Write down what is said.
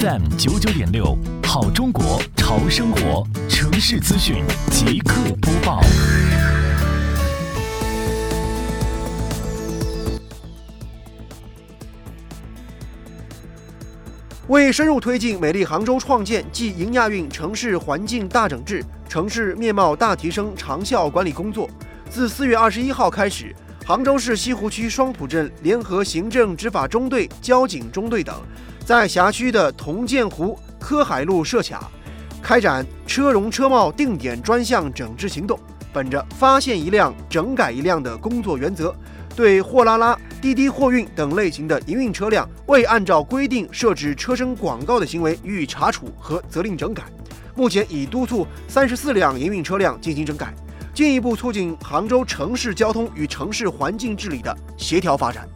FM 九九点六，好中国潮生活，城市资讯即刻播报。为深入推进美丽杭州创建暨迎亚运城市环境大整治、城市面貌大提升长效管理工作，自四月二十一号开始。杭州市西湖区双浦镇联合行政执法中队、交警中队等，在辖区的同建湖、科海路设卡，开展车容车貌定点专项整治行动。本着发现一辆整改一辆的工作原则，对货拉拉、滴滴货运等类型的营运车辆未按照规定设置车身广告的行为予以查处和责令整改。目前已督促三十四辆营运车辆进行整改。进一步促进杭州城市交通与城市环境治理的协调发展。